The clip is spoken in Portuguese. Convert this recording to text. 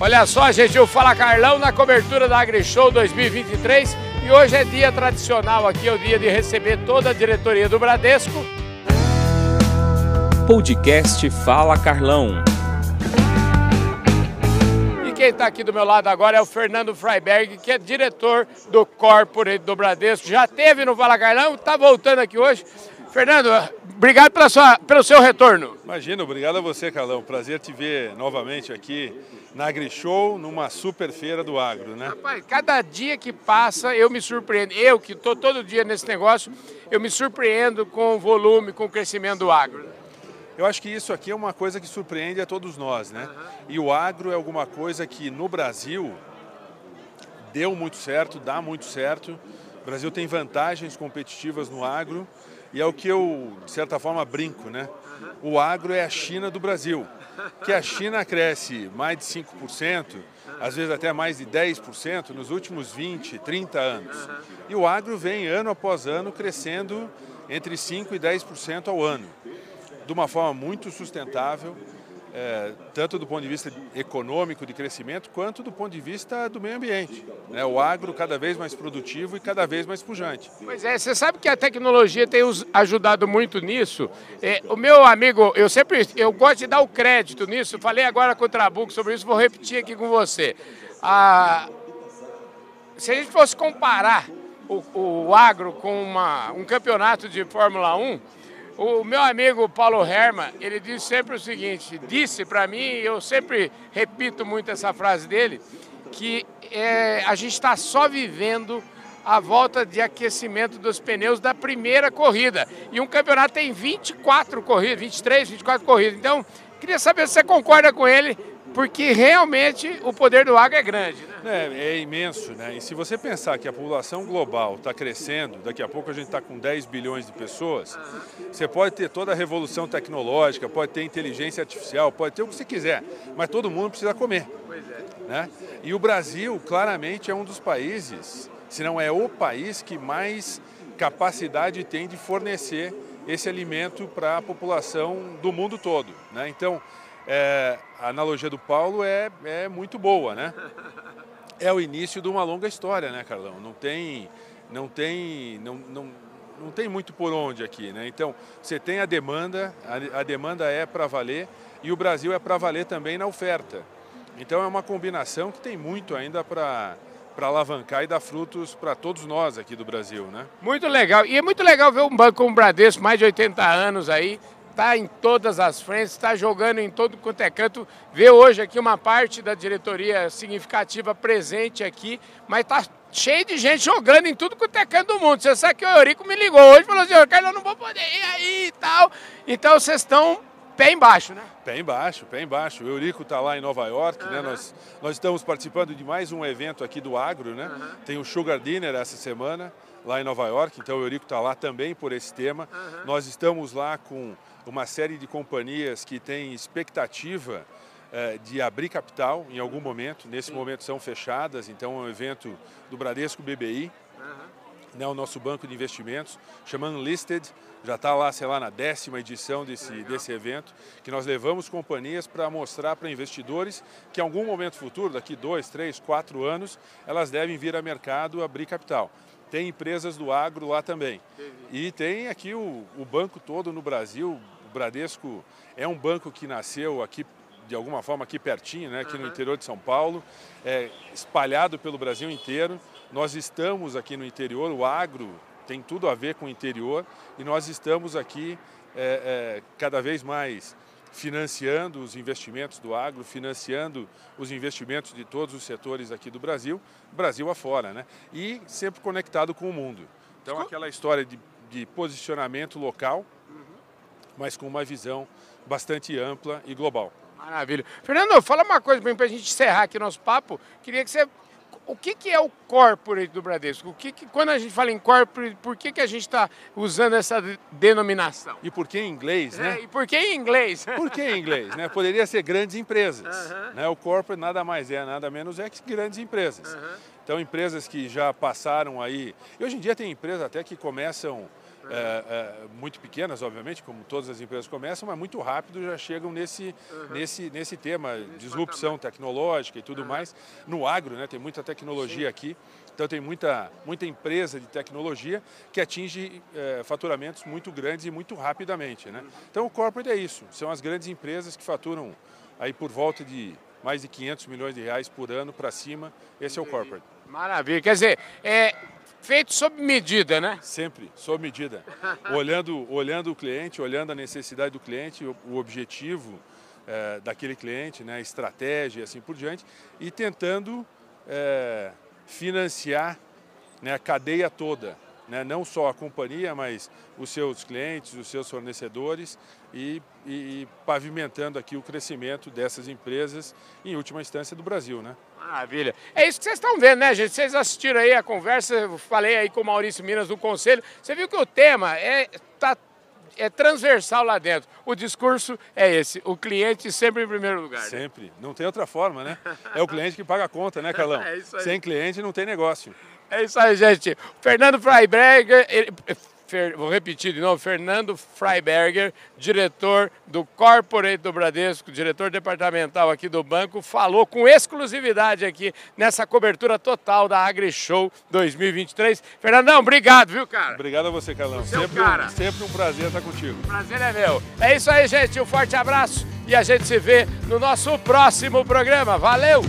Olha só, gente, o Fala Carlão na cobertura da AgriShow 2023 e hoje é dia tradicional aqui, é o dia de receber toda a diretoria do Bradesco. Podcast Fala Carlão. E quem está aqui do meu lado agora é o Fernando Freiberg, que é diretor do Corporate do Bradesco. Já teve no Fala Carlão, está voltando aqui hoje. Fernando, obrigado pela sua, pelo seu retorno. Imagina, obrigado a você, Carlão. Prazer te ver novamente aqui na AgriShow, numa super feira do agro, né? Rapaz, cada dia que passa eu me surpreendo. Eu que estou todo dia nesse negócio, eu me surpreendo com o volume, com o crescimento do agro. Eu acho que isso aqui é uma coisa que surpreende a todos nós, né? Uhum. E o agro é alguma coisa que no Brasil deu muito certo, dá muito certo. O Brasil tem vantagens competitivas no agro e é o que eu, de certa forma, brinco, né? O agro é a China do Brasil, que a China cresce mais de 5%, às vezes até mais de 10% nos últimos 20, 30 anos. E o agro vem ano após ano crescendo entre 5% e 10% ao ano, de uma forma muito sustentável, é, tanto do ponto de vista econômico de crescimento, quanto do ponto de vista do meio ambiente. Né? O agro cada vez mais produtivo e cada vez mais pujante. Pois é, você sabe que a tecnologia tem ajudado muito nisso. É, o meu amigo, eu sempre, eu gosto de dar o crédito nisso, falei agora com o Trabuco sobre isso, vou repetir aqui com você. Ah, se a gente fosse comparar o, o agro com uma, um campeonato de Fórmula 1, o meu amigo Paulo Herman, ele disse sempre o seguinte, disse para mim, eu sempre repito muito essa frase dele, que é, a gente está só vivendo a volta de aquecimento dos pneus da primeira corrida. E um campeonato tem 24 corridas, 23, 24 corridas. Então, queria saber se você concorda com ele porque realmente o poder do água é grande. Né? É, é, imenso, né? E se você pensar que a população global está crescendo, daqui a pouco a gente está com 10 bilhões de pessoas, você pode ter toda a revolução tecnológica, pode ter inteligência artificial, pode ter o que você quiser, mas todo mundo precisa comer. É. Né? E o Brasil, claramente, é um dos países, se não é o país que mais capacidade tem de fornecer esse alimento para a população do mundo todo. Né? Então, é, a analogia do Paulo é, é muito boa, né? É o início de uma longa história, né, Carlão? Não tem, não tem, não, não, não tem muito por onde aqui, né? Então, você tem a demanda, a, a demanda é para valer e o Brasil é para valer também na oferta. Então, é uma combinação que tem muito ainda para para alavancar e dar frutos para todos nós aqui do Brasil, né? Muito legal. E é muito legal ver um banco como o Bradesco, mais de 80 anos aí, está em todas as frentes, está jogando em todo quanto é canto. Vê hoje aqui uma parte da diretoria significativa presente aqui, mas está cheio de gente jogando em tudo quanto é canto do mundo. Você sabe que o Eurico me ligou hoje e falou assim, Carlos, eu não vou poder ir aí e tal. Então vocês estão pé embaixo, né? Pé embaixo, pé embaixo. O Eurico está lá em Nova York, uhum. né? Nós, nós estamos participando de mais um evento aqui do Agro, né? Uhum. Tem o Sugar Dinner essa semana, lá em Nova York, então o Eurico está lá também por esse tema. Uhum. Nós estamos lá com uma série de companhias que têm expectativa eh, de abrir capital em algum momento. Nesse Sim. momento são fechadas, então é um evento do Bradesco BBI, uhum. né, o nosso banco de investimentos, chamando Listed. Já está lá, sei lá, na décima edição desse, desse evento, que nós levamos companhias para mostrar para investidores que em algum momento futuro, daqui dois, três, quatro anos, elas devem vir a mercado abrir capital tem empresas do agro lá também. E tem aqui o, o, banco todo no Brasil, Bradesco é um banco que nasceu aqui de alguma forma aqui pertinho, né, aqui uhum. no interior de São Paulo, é, espalhado pelo Brasil inteiro. Nós estamos aqui no interior, o agro tem tudo a ver com o interior e nós estamos aqui é, é, cada vez mais financiando os investimentos do agro, financiando os investimentos de todos os setores aqui do Brasil, Brasil afora, né? E sempre conectado com o mundo. Então aquela história de, de posicionamento local, mas com uma visão bastante ampla e global. Maravilha. Fernando, fala uma coisa para a gente encerrar aqui nosso papo. Queria que você. O que, que é o corporate do Bradesco? O que, que quando a gente fala em corporate, por que, que a gente está usando essa denominação? E por que em inglês, né? É, e por que em inglês? Por que em inglês? Né? Poderia ser grandes empresas. Né? O corporate nada mais é, nada menos é que grandes empresas. Então, empresas que já passaram aí. E hoje em dia tem empresas até que começam é, é, muito pequenas, obviamente, como todas as empresas começam, mas muito rápido já chegam nesse, uhum. nesse, nesse tema, disrupção tecnológica e tudo uhum. mais. No agro, né, tem muita tecnologia Sim. aqui, então tem muita, muita empresa de tecnologia que atinge é, faturamentos muito grandes e muito rapidamente. Né? Uhum. Então o corporate é isso, são as grandes empresas que faturam aí por volta de mais de 500 milhões de reais por ano para cima, esse é o corporate. Maravilha, quer dizer, é, feito sob medida, né? Sempre, sob medida. olhando, olhando o cliente, olhando a necessidade do cliente, o, o objetivo é, daquele cliente, né, estratégia e assim por diante, e tentando é, financiar né, a cadeia toda né, não só a companhia, mas os seus clientes, os seus fornecedores e, e, e, pavimentando aqui o crescimento dessas empresas, em última instância do Brasil. Né? Maravilha. É isso que vocês estão vendo, né, gente? Vocês assistiram aí a conversa, eu falei aí com o Maurício Minas do Conselho. Você viu que o tema é, tá, é transversal lá dentro. O discurso é esse, o cliente sempre em primeiro lugar. Né? Sempre. Não tem outra forma, né? É o cliente que paga a conta, né, Carlão? É isso aí. Sem cliente não tem negócio. É isso aí, gente. Fernando Freiberger, ele, Fer, vou repetir de novo, Fernando Freiberger, diretor do Corporate do Bradesco, diretor departamental aqui do banco, falou com exclusividade aqui nessa cobertura total da AgriShow 2023. Fernandão, obrigado, viu, cara? Obrigado a você, Carlão. Você sempre, cara. Um, sempre um prazer estar contigo. Prazer é meu. É isso aí, gente. Um forte abraço e a gente se vê no nosso próximo programa. Valeu!